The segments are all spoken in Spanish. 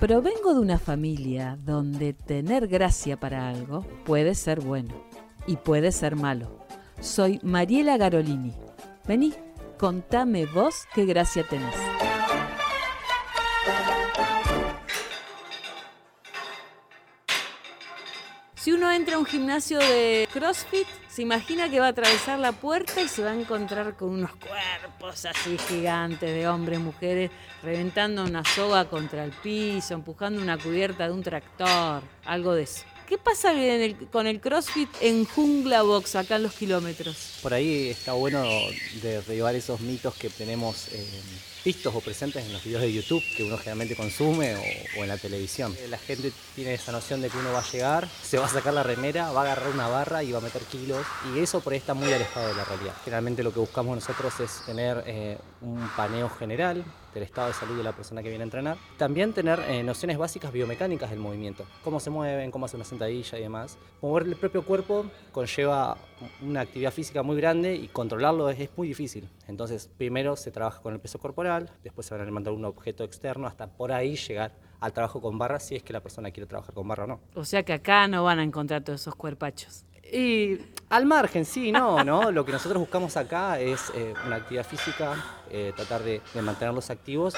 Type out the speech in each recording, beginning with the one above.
Provengo de una familia donde tener gracia para algo puede ser bueno y puede ser malo. Soy Mariela Garolini. Vení, contame vos qué gracia tenés. Entra a un gimnasio de CrossFit, se imagina que va a atravesar la puerta y se va a encontrar con unos cuerpos así gigantes de hombres, mujeres, reventando una soga contra el piso, empujando una cubierta de un tractor, algo de eso. ¿Qué pasa con el CrossFit en Jungla Box, acá en los kilómetros? Por ahí está bueno derribar esos mitos que tenemos eh, vistos o presentes en los videos de YouTube que uno generalmente consume o, en la televisión. La gente tiene esa noción de que uno va a llegar, se va a sacar la remera, va a agarrar una barra y va a meter kilos y eso por ahí está muy alejado de la realidad. Generalmente lo que buscamos nosotros es tener eh, un paneo general del estado de salud de la persona que viene a entrenar. También tener eh, nociones básicas biomecánicas del movimiento, cómo se mueven, cómo hace una sentadilla y demás. Mover el propio cuerpo conlleva una actividad física muy grande y controlarlo es, muy difícil. Entonces, primero se trabaja con el peso corporal, después se van a levantar un objeto externo hasta por ahí llegar al trabajo con barra si es que la persona quiere trabajar con barra o no. O sea que acá no van a encontrar todos esos cuerpachos. Y al margen, sí, no, ¿no? Lo que nosotros buscamos acá es eh, una actividad física, eh, tratar de, mantenerlos activos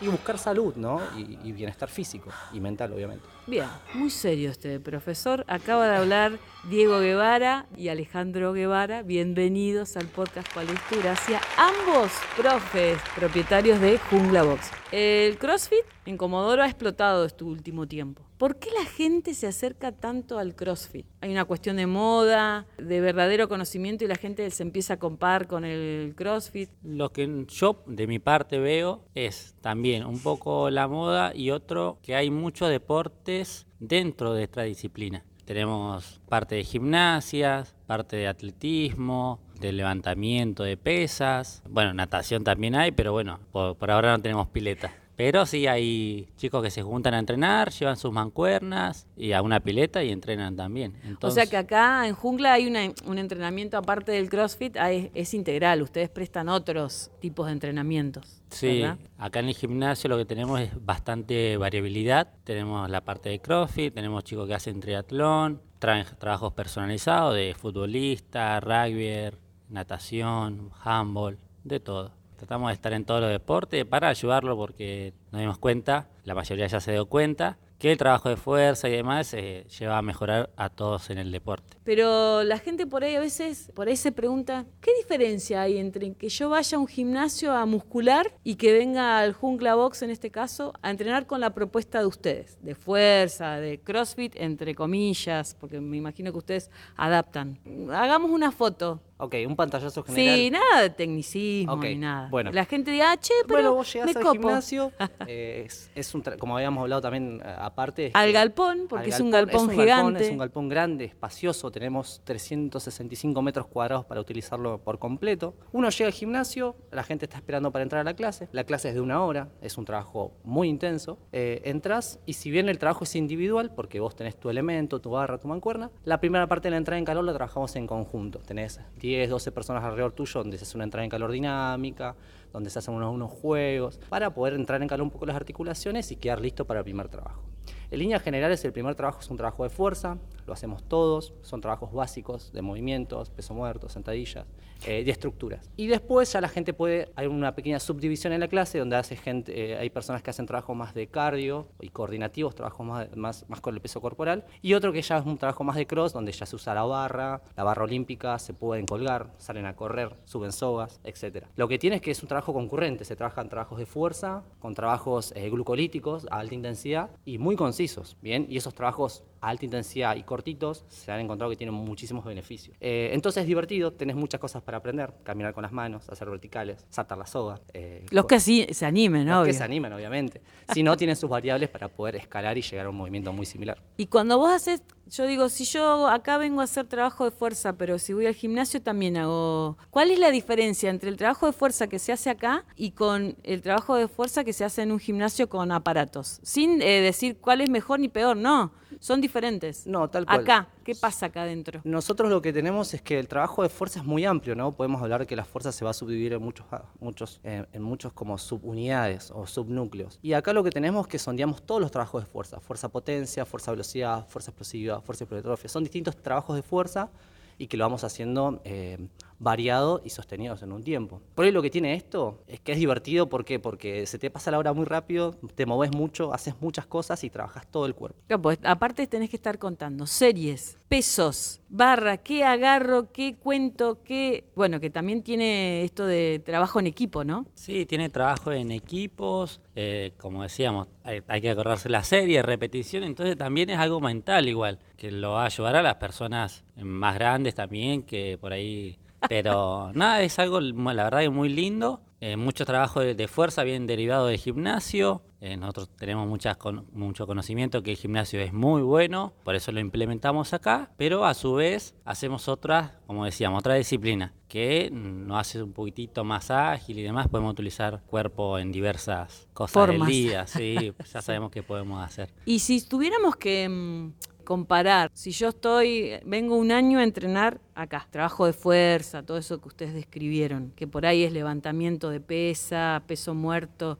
y, buscar salud, ¿no? Y, bienestar físico y mental, obviamente. Bien, muy serio este profesor. Acaba de hablar Diego Guevara y Alejandro Guevara. Bienvenidos al podcast Cuál es tu gracia. Ambos profes, propietarios de Jungla Box. El CrossFit en Comodoro ha explotado este último tiempo. ¿Por qué la gente se acerca tanto al CrossFit? Hay una cuestión de moda, de verdadero conocimiento y la gente se empieza a compar con el CrossFit. Lo que yo de mi parte veo es también un poco la moda y otro que hay muchos deportes dentro de esta disciplina. Tenemos parte de gimnasias, parte de atletismo, de levantamiento de pesas. Bueno, natación también hay, pero bueno, por, ahora no tenemos pileta. Pero sí hay chicos que se juntan a entrenar, llevan sus mancuernas y a una pileta y entrenan también. o sea que acá en Jungla hay un entrenamiento aparte del CrossFit, es, integral, ustedes prestan otros tipos de entrenamientos. Sí, acá en el gimnasio lo que tenemos es bastante variabilidad. Tenemos la parte de CrossFit, tenemos chicos que hacen triatlón, traen trabajos personalizados de futbolista, rugby, natación, handball, de todo. Tratamos de estar en todos los deportes para ayudarlo porque nos dimos cuenta, la mayoría ya se dio cuenta, que el trabajo de fuerza y demás eh, lleva a mejorar a todos en el deporte. Pero la gente por ahí a veces, por ahí se pregunta, ¿qué diferencia hay entre que yo vaya a un gimnasio a muscular y que venga al Jungla Box en este caso a entrenar con la propuesta de ustedes, de fuerza, de CrossFit, entre comillas, porque me imagino que ustedes adaptan. Hagamos una foto Ok, un pantallazo general. Sí, nada de tecnicismo ni nada. Bueno. La gente diga, ah, che, pero Bueno, vos llegás al gimnasio, eh, es, un como habíamos hablado también eh, aparte... Al galpón, porque es un galpón gigante. es un galpón grande, espacioso, tenemos 365 metros cuadrados para utilizarlo por completo. Uno llega al gimnasio, la gente está esperando para entrar a la clase, la clase es de una hora, es un trabajo muy intenso. Eh, entras y si bien el trabajo es individual, porque vos tenés tu elemento, tu barra, tu mancuerna, la primera parte de la entrada en calor la trabajamos en conjunto. Tenés 10, 12 personas alrededor tuyo donde se hace una entrada en calor dinámica, donde se hacen unos, unos juegos, para poder entrar en calor un poco las articulaciones y quedar listo para el primer trabajo. En líneas generales, el primer trabajo es un trabajo de fuerza, lo hacemos todos, son trabajos básicos de movimientos, peso muerto, sentadillas, eh, de estructuras. Y después ya la gente puede, hay una pequeña subdivisión en la clase donde hace gente, eh, hay personas que hacen trabajo más de cardio y coordinativos, trabajos más, más, más con el peso corporal, y otro que ya es un trabajo más de cross, donde ya se usa la barra, la barra olímpica, se pueden colgar, salen a correr, suben sogas, etc. Lo que tiene es que es un trabajo concurrente, se trabajan trabajos de fuerza, con trabajos eh, glucolíticos a alta intensidad y muy concisos, ¿bien? Y esos trabajos a alta intensidad y cortitos se han encontrado que tienen muchísimos beneficios. entonces es divertido, tenés muchas cosas para aprender, caminar con las manos, hacer verticales, saltar la soga. Eh, los que sí se animen, ¿no? Los que se animen, obviamente. Si no, tienen sus variables para poder escalar y llegar a un movimiento muy similar. Y cuando vos haces, yo digo, si yo acá vengo a hacer trabajo de fuerza, pero si voy al gimnasio también hago... ¿Cuál es la diferencia entre el trabajo de fuerza que se hace acá y con el trabajo de fuerza que se hace en un gimnasio con aparatos? Sin eh, decir cuál es mejor ni peor, no son diferentes. No, tal cual. Acá, ¿qué pasa acá adentro? Nosotros lo que tenemos es que el trabajo de fuerza es muy amplio, ¿no? Podemos hablar que la fuerza se va a subdividir en muchos, ah, muchos, eh, en muchos como subunidades o subnúcleos. Y acá lo que tenemos es que sondeamos todos los trabajos de fuerza. Fuerza potencia, fuerza velocidad, fuerza explosiva, fuerza hipertrofia. Son distintos trabajos de fuerza y que lo vamos haciendo eh, variado y sostenidos en un tiempo. Por ahí lo que tiene esto es que es divertido, ¿por qué? Porque se te pasa la hora muy rápido, te moves mucho, haces muchas cosas y trabajas todo el cuerpo. Claro, pues, aparte tenés que estar contando series, pesos, barra, qué agarro, qué cuento, qué... Bueno, que también tiene esto de trabajo en equipo, ¿no? Sí, tiene trabajo en equipos, eh, como decíamos, hay, hay, que acordarse la serie, repetición, entonces también es algo mental igual, que lo va a ayudar a las personas más grandes también, que por ahí pero nada, es algo, la verdad, es muy lindo. Eh, mucho trabajo de, fuerza bien derivado del gimnasio. Eh, nosotros tenemos muchas mucho conocimiento que el gimnasio es muy bueno, por eso lo implementamos acá, pero a su vez hacemos otra, como decíamos, otra disciplina que nos hace un poquitito más ágil y demás. Podemos utilizar cuerpo en diversas cosas del día, sí, ya sabemos qué podemos hacer. Y si tuviéramos que mm, comparar, si yo estoy, vengo un año a entrenar acá, trabajo de fuerza, todo eso que ustedes describieron, que por ahí es levantamiento de pesa, peso muerto,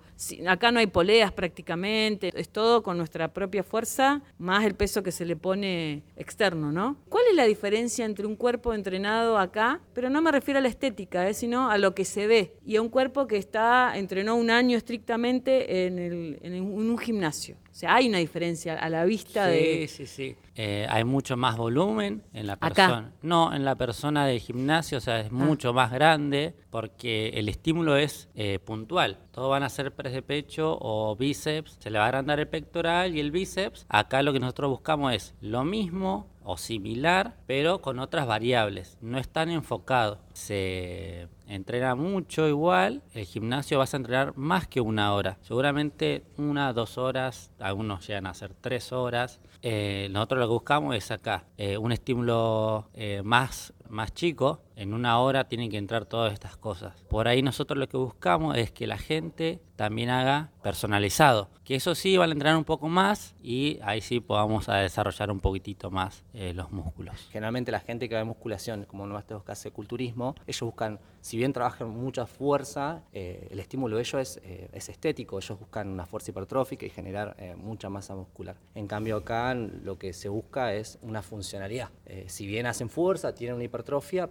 acá no hay poleas prácticamente, es todo con nuestra propia fuerza, más el peso que se le pone externo, ¿no? ¿Cuál es la diferencia entre un cuerpo entrenado acá, pero no me refiero a la estética, ¿eh? sino a lo que se ve, y a un cuerpo que está, entrenó un año estrictamente en, el, en un gimnasio? O sea, hay una diferencia a la vista de... Sí, sí, sí. Eh, hay mucho más volumen en la persona. No, en la persona del gimnasio, o sea, es ah. mucho más grande porque el estímulo es eh, puntual. Todos van a hacer press de pecho o bíceps, se le va a agrandar el pectoral y el bíceps. Acá lo que nosotros buscamos es lo mismo o similar, pero con otras variables. No es tan enfocado. Se entrena mucho igual, el gimnasio vas a entrenar más que una hora, seguramente una, dos horas, algunos llegan a ser tres horas. Eh, nosotros lo que buscamos es acá eh, un estímulo eh, más, más chico, en una hora tienen que entrar todas estas cosas. Por ahí nosotros lo que buscamos es que la gente también haga personalizado, que eso sí van a entrar un poco más y ahí sí podamos a desarrollar un poquitito más eh, los músculos. Generalmente la gente que va musculación, como nosotros que hace culturismo, ellos buscan, si bien trabajan mucha fuerza, eh, el estímulo de ellos es, eh, es, estético, ellos buscan una fuerza hipertrófica y generar mucha masa muscular. En cambio acá lo que se busca es una funcionalidad. si bien hacen fuerza, tienen una hipertrofia,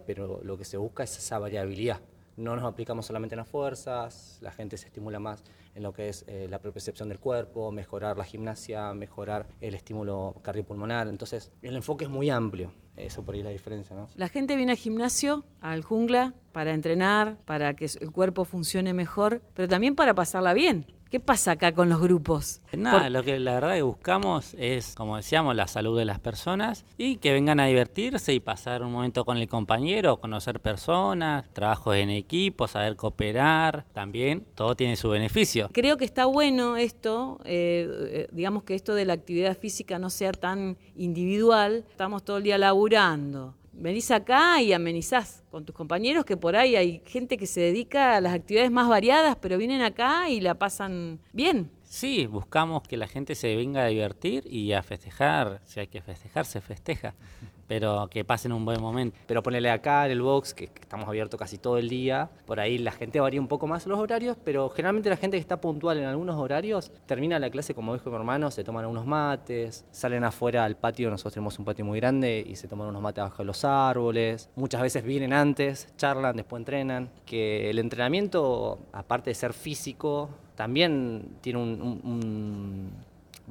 pero lo, que se busca es esa variabilidad. No nos aplicamos solamente en las fuerzas, la gente se estimula más en lo que es eh, la percepción del cuerpo, mejorar la gimnasia, mejorar el estímulo cardiopulmonar. Entonces, el enfoque es muy amplio. Eso por ahí es la diferencia, ¿no? La gente viene al gimnasio, al jungla, para entrenar, para que el cuerpo funcione mejor, pero también para pasarla bien. ¿Qué pasa acá con los grupos? Nada, lo que la verdad que buscamos es, como decíamos, la salud de las personas y que vengan a divertirse y pasar un momento con el compañero, conocer personas, trabajos en equipo, saber cooperar, también todo tiene su beneficio. Creo que está bueno esto, eh, eh, digamos que esto de la actividad física no sea tan individual, estamos todo el día laburando venís acá y amenizás con tus compañeros, que por ahí hay gente que se dedica a las actividades más variadas, pero vienen acá y la pasan bien. Sí, buscamos que la gente se venga a divertir y a festejar. Si hay que festejar, se festeja pero que pasen un buen momento. Pero ponele acá en el box, que estamos abiertos casi todo el día, por ahí la gente varía un poco más los horarios, pero generalmente la gente que está puntual en algunos horarios termina la clase, como dijo mi hermano, se toman unos mates, salen afuera al patio, nosotros tenemos un patio muy grande y se toman unos mates abajo de los árboles. Muchas veces vienen antes, charlan, después entrenan. Que el entrenamiento, aparte de ser físico, también tiene un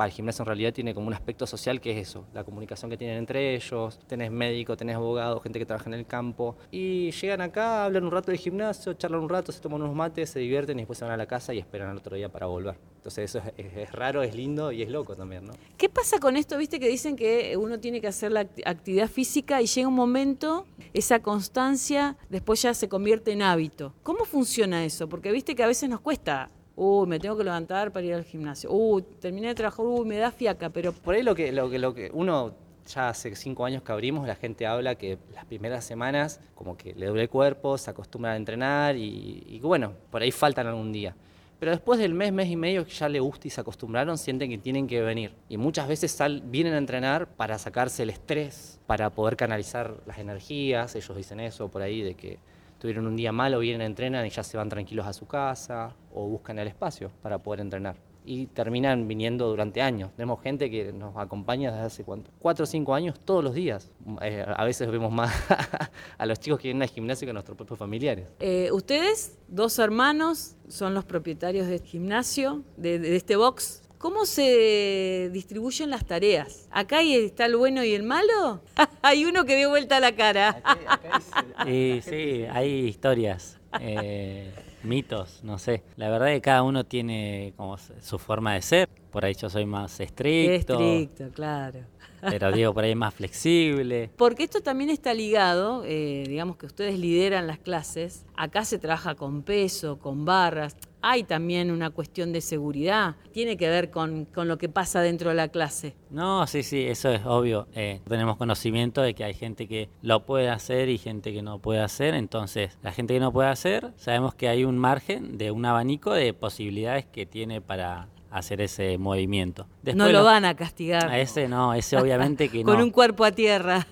el gimnasio en realidad tiene como un aspecto social que es eso, la comunicación que tienen entre ellos, tenés médico, tenés abogado, gente que trabaja en el campo, y llegan acá, hablan un rato de gimnasio, charlan un rato, se toman unos mates, se divierten y después se van a la casa y esperan al otro día para volver. Entonces eso es, raro, es lindo y es loco también, ¿no? ¿Qué pasa con esto? Viste que dicen que uno tiene que hacer la actividad física y llega un momento, esa constancia después ya se convierte en hábito. ¿Cómo funciona eso? Porque viste que a veces nos cuesta uy, me tengo que levantar para ir al gimnasio, uy, terminé de trabajar, uy, me da fiaca, pero... Por ahí lo que, lo que, lo que uno ya hace cinco años que abrimos, la gente habla que las primeras semanas como que le duele el cuerpo, se acostumbra a entrenar y, bueno, por ahí faltan algún día. pero después del mes, mes y medio que ya le gusta y se acostumbraron, sienten que tienen que venir. Y muchas veces sal, vienen a entrenar para sacarse el estrés, para poder canalizar las energías, ellos dicen eso por ahí, de que tuvieron un día malo, vienen a entrenar y ya se van tranquilos a su casa o buscan el espacio para poder entrenar y terminan viniendo durante años. Tenemos gente que nos acompaña desde hace cuánto, cuatro o cinco años todos los días. Eh, a veces vemos más a los chicos que vienen al gimnasio que a nuestros propios familiares. Eh, ustedes, dos hermanos, son los propietarios del gimnasio, de, este box. ¿Cómo se distribuyen las tareas? ¿Acá está el bueno y el malo? hay uno que dio vuelta a la cara. sí, sí, hay historias. Eh, mitos, no sé. La verdad es que cada uno tiene como su forma de ser. Por ahí yo soy más estricto. Estricto, claro. Pero digo, por ahí más flexible. Porque esto también está ligado, eh, digamos que ustedes lideran las clases. Acá se trabaja con peso, con barras hay también una cuestión de seguridad. Tiene que ver con, lo que pasa dentro de la clase. No, sí, sí, eso es obvio. Eh, tenemos conocimiento de que hay gente que lo puede hacer y gente que no puede hacer. Entonces, la gente que no puede hacer, sabemos que hay un margen de un abanico de posibilidades que tiene para hacer ese movimiento. no lo, van a castigar. A ese no, ese obviamente que no. Con un cuerpo a tierra.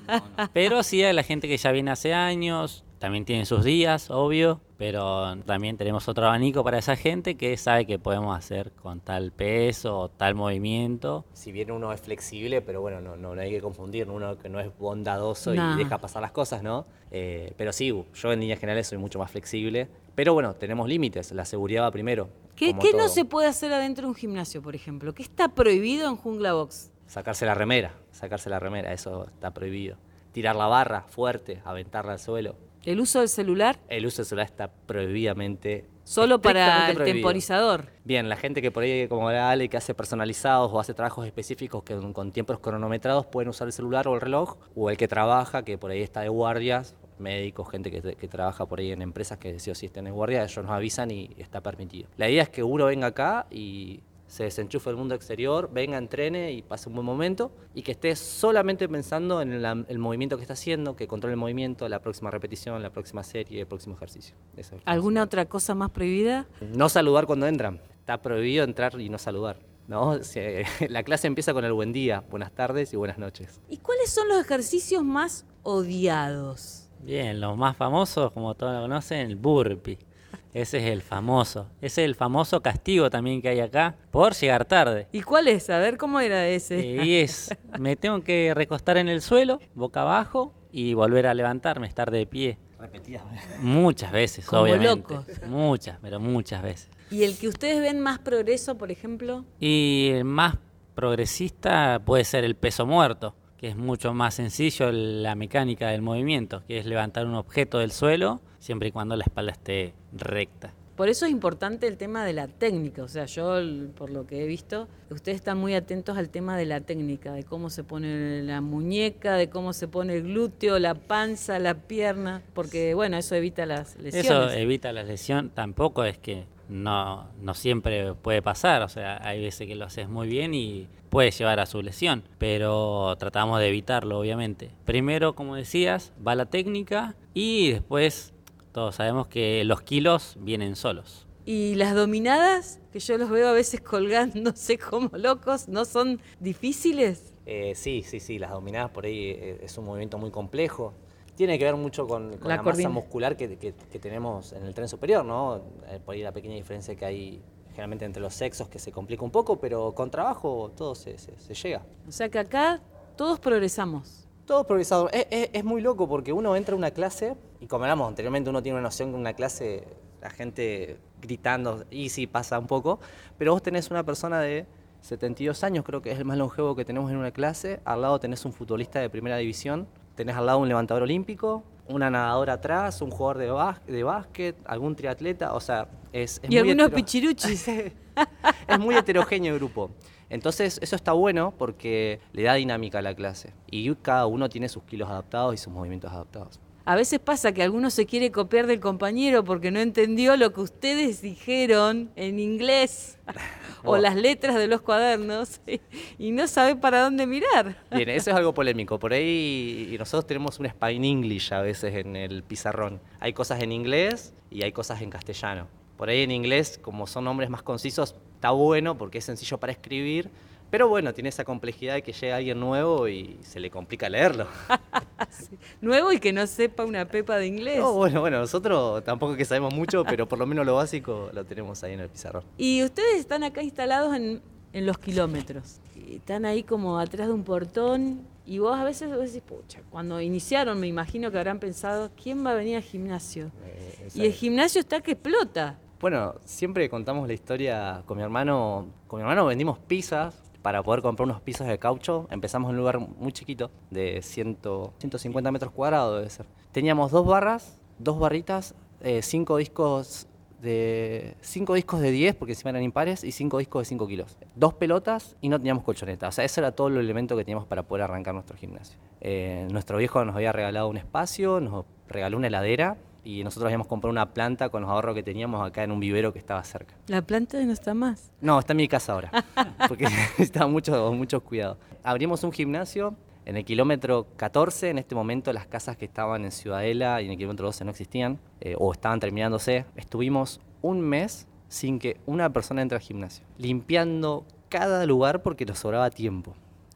Pero sí hay la gente que ya viene hace años, también tiene sus días, obvio, pero también tenemos otro abanico para esa gente que sabe que podemos hacer con tal peso o tal movimiento. Si bien uno es flexible, pero bueno, no, no, hay que confundir, uno que no es bondadoso y deja pasar las cosas, ¿no? Eh, pero sí, yo en líneas generales soy mucho más flexible, pero bueno, tenemos límites, la seguridad va primero. ¿Qué, no se puede hacer adentro de un gimnasio, por ejemplo? ¿Qué está prohibido en Jungla Box? Sacarse la remera, sacarse la remera, eso está prohibido. Tirar la barra fuerte, aventarla al suelo. ¿El uso del celular? El uso del celular está prohibidamente. Solo para el temporizador. Bien, la gente que por ahí, como la Ale, que hace personalizados o hace trabajos específicos que con tiempos cronometrados pueden usar el celular o el reloj, o el que trabaja, que por ahí está de guardias, médicos, gente que, trabaja por ahí en empresas que sí o sí estén de guardia, ellos nos avisan y está permitido. La idea es que uno venga acá y se desenchufe el mundo exterior, venga, entrene y pase un buen momento y que esté solamente pensando en el, movimiento que está haciendo, que controle el movimiento, la próxima repetición, la próxima serie, el próximo ejercicio. ¿Alguna otra cosa más prohibida? No saludar cuando entran. Está prohibido entrar y no saludar. ¿no? La clase empieza con el buen día, buenas tardes y buenas noches. ¿Y cuáles son los ejercicios más odiados? Bien, los más famosos, como todos lo conocen, el burpee. Ese es el famoso. Ese es el famoso castigo también que hay acá por llegar tarde. ¿Y cuál es? A ver cómo era ese. Y es, me tengo que recostar en el suelo, boca abajo, y volver a levantarme, estar de pie. Repetidas Muchas veces, Como obviamente. Muchas, pero muchas veces. ¿Y el que ustedes ven más progreso, por ejemplo? Y el más progresista puede ser el peso muerto, que es mucho más sencillo la mecánica del movimiento, que es levantar un objeto del suelo siempre y cuando la espalda esté recta. Por eso es importante el tema de la técnica, o sea, yo por lo que he visto, ustedes están muy atentos al tema de la técnica, de cómo se pone la muñeca, de cómo se pone el glúteo, la panza, la pierna, porque bueno, eso evita las lesiones. Eso evita la lesión, tampoco es que no, no siempre puede pasar, o sea, hay veces que lo haces muy bien y puede llevar a su lesión, pero tratamos de evitarlo, obviamente. Primero, como decías, va la técnica y después todos sabemos que los kilos vienen solos. ¿Y las dominadas, que yo los veo a veces colgándose como locos, no son difíciles? Eh, sí, sí, sí, las dominadas por ahí eh, es un movimiento muy complejo. Tiene que ver mucho con, la, masa muscular que, tenemos en el tren superior, ¿no? Eh, por ahí la pequeña diferencia que hay generalmente entre los sexos que se complica un poco, pero con trabajo todo se, se llega. O sea que acá todos progresamos. Todo progresado. Es, muy loco porque uno entra a una clase, y como hablamos anteriormente, uno tiene una noción que una clase, la gente gritando, y sí pasa un poco, pero vos tenés una persona de 72 años, creo que es el más longevo que tenemos en una clase, al lado tenés un futbolista de primera división, tenés al lado un levantador olímpico, una nadadora atrás, un jugador de, de básquet, algún triatleta, o sea, es, es y algunos pichiruchis. es muy heterogéneo el grupo. Entonces, eso está bueno porque le da dinámica a la clase y cada uno tiene sus kilos adaptados y sus movimientos adaptados. A veces pasa que alguno se quiere copiar del compañero porque no entendió lo que ustedes dijeron en inglés o las letras de los cuadernos y no sabe para dónde mirar. Bien, eso es algo polémico. Por ahí nosotros tenemos un Spine English a veces en el pizarrón. Hay cosas en inglés y hay cosas en castellano. Por ahí en inglés, como son nombres más concisos, está bueno porque es sencillo para escribir, pero bueno, tiene esa complejidad de que llega alguien nuevo y se le complica leerlo. Nuevo y que no sepa una pepa de inglés. No, bueno, bueno, nosotros tampoco es que sabemos mucho, pero por lo menos lo básico lo tenemos ahí en el pizarrón. Y ustedes están acá instalados en, en los kilómetros. Están ahí como atrás de un portón y vos a veces vos decís, pucha, cuando iniciaron me imagino que habrán pensado, ¿quién va a venir al gimnasio? Eh, Y el gimnasio está que explota. Bueno, siempre contamos la historia con mi hermano. Con mi hermano vendimos pizzas para poder comprar unos pisos de caucho. Empezamos en un lugar muy chiquito, de 100, 150 metros cuadrados debe ser. Teníamos dos barras, dos barritas, eh, cinco discos de cinco discos de 10 porque encima eran impares y cinco discos de 5 kilos. Dos pelotas y no teníamos colchoneta. O sea, ese era todo el elemento que teníamos para poder arrancar nuestro gimnasio. Eh, nuestro viejo nos había regalado un espacio, nos regaló una heladera y nosotros habíamos comprado una planta con los ahorros que teníamos acá en un vivero que estaba cerca. La planta no está más. No, está en mi casa ahora, porque necesitaba muchos muchos cuidados. Abrimos un gimnasio en el kilómetro 14, en este momento las casas que estaban en Ciudadela y en el kilómetro 12 no existían, eh, o estaban terminándose. Estuvimos un mes sin que una persona entre al gimnasio, limpiando cada lugar porque nos sobraba tiempo,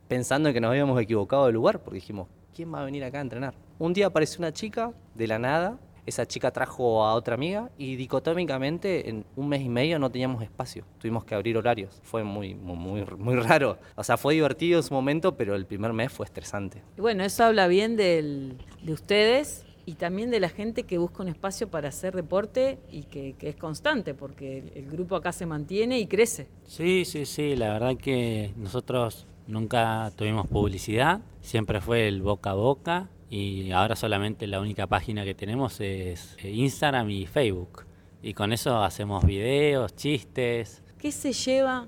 pensando en que nos habíamos equivocado de lugar, porque dijimos, ¿quién va a venir acá a entrenar? Un día apareció una chica de la nada, esa chica trajo a otra amiga y dicotómicamente en un mes y medio no teníamos espacio. Tuvimos que abrir horarios. Fue muy, muy, muy, muy raro. O sea, fue divertido en su momento, pero el primer mes fue estresante. Y bueno, eso habla bien del- de ustedes y también de la gente que busca un espacio para hacer deporte y que, que es constante, porque el, el grupo acá se mantiene y crece. Sí, sí, sí, la verdad que nosotros nunca tuvimos publicidad, siempre fue el boca a boca y ahora solamente la única página que tenemos es eh, Instagram y Facebook. Y con eso hacemos videos, chistes. ¿Qué se lleva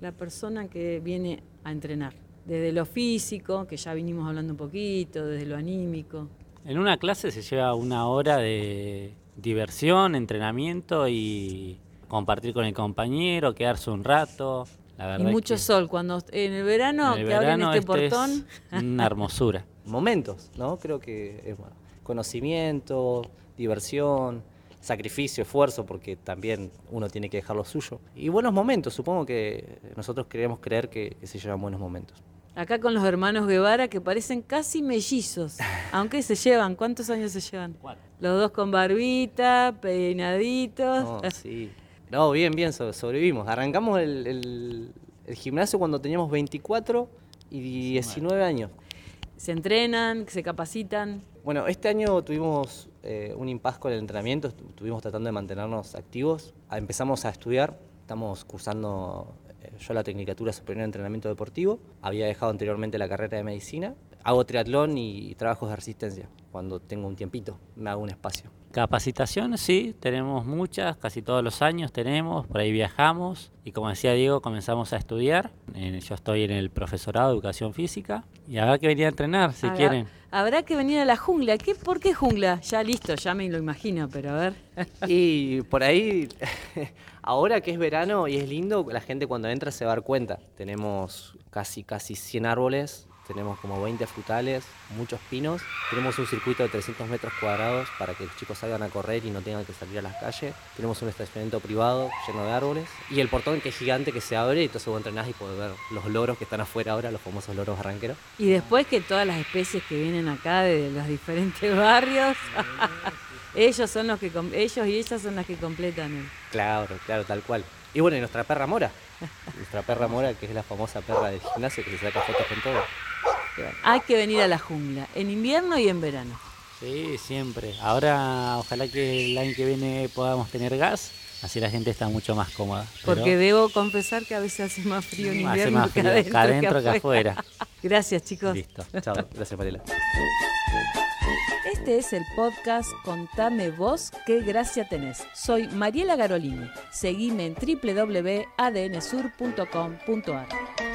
la persona que viene a entrenar? Desde lo físico, que ya vinimos hablando un poquito, desde lo anímico. En una clase se lleva una hora de diversión, entrenamiento y compartir con el compañero, quedarse un rato. La Y mucho que sol. Cuando en el verano en el que abren verano este este es portón, una hermosura. Momentos, ¿no? Creo que es bueno. conocimiento, diversión, sacrificio, esfuerzo, porque también uno tiene que dejar lo suyo. Y buenos momentos, supongo que nosotros queremos creer que, que se llevan buenos momentos. acá con los hermanos Guevara que parecen casi mellizos, aunque se llevan, ¿cuántos años se llevan? Los dos con barbita, peinaditos. No, sí. No, bien, bien, so- sobrevivimos. Arrancamos el, el- el gimnasio cuando teníamos 24 y 19 años. Se entrenan, se capacitan. Bueno, este año tuvimos eh, un impas con el entrenamiento, estu- estuvimos tratando de mantenernos activos. Ah, Empezamos a estudiar, estamos cursando eh, yo la Tecnicatura Superior en Entrenamiento Deportivo. Había dejado anteriormente la carrera de Medicina. Hago triatlón y trabajos de resistencia. Cuando tengo un tiempito, me hago un espacio. Capacitaciones, sí, tenemos muchas, casi todos los años tenemos, por ahí viajamos y como decía Diego, comenzamos a estudiar. Eh, yo estoy en el profesorado de educación física y habrá que venir a entrenar si Habrá- quieren. Habrá que venir a la jungla. ¿Qué, ¿Por qué jungla? Ya listo, ya me lo imagino, pero a ver. Y por ahí, ahora que es verano y es lindo, la gente cuando entra se va a dar cuenta. Tenemos casi, casi 100 árboles, tenemos como 20 frutales, muchos pinos. Tenemos un circuito de 300 metros cuadrados para que los chicos salgan a correr y no tengan que salir a las calles. Tenemos un estacionamiento privado lleno de árboles. Y el portón que es gigante que se abre y entonces vos entrenás y podés ver los loros que están afuera ahora, los famosos loros barranqueros. Y después que todas las especies que vienen acá de los diferentes barrios, ellos son los que ellos y ellas son las que completan. el- Claro, claro, tal cual. Y bueno, y nuestra perra Mora. Nuestra perra Mora, que es la famosa perra del gimnasio que se saca fotos con todo. Hay que venir a la jungla, en invierno y en verano. Sí, siempre. Ahora ojalá que el año que viene podamos tener gas, así la gente está mucho más cómoda. Pero Porque debo confesar que a veces hace más frío en hace invierno más que frío adentro, acá adentro que afuera. afuera. Gracias, chicos. Listo. Chao, gracias Mariela. Este es el podcast Contame vos qué gracia tenés. Soy Mariela Garolini. Seguime en www.adnsur.com.ar.